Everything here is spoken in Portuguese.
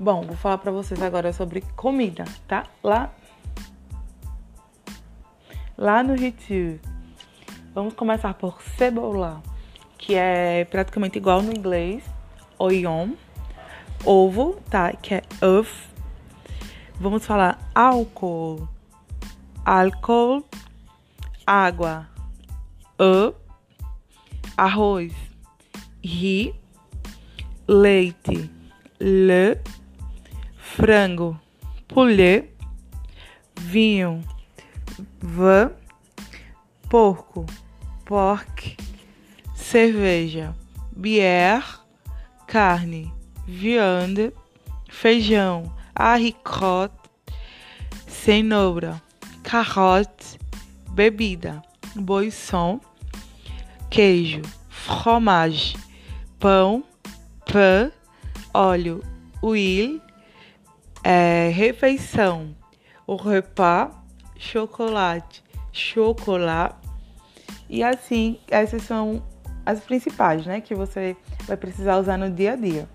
Bom, vou falar para vocês agora sobre comida, tá? Lá lá no Rio. Vamos começar por cebola, que é praticamente igual no inglês, oion, ovo, tá? Que é uf. Vamos falar álcool, álcool, água, uh, arroz, ri, leite, le, frango, poulet, vinho, v, porco, pork, cerveja, bière, carne, viande, feijão, haricot, cenoura, carote, bebida, boisson, queijo, fromage, pão, pão, óleo, huile, é, refeição, o repas, chocolate, chocolate. E assim, essas são as principais, né, que você vai precisar usar no dia a dia.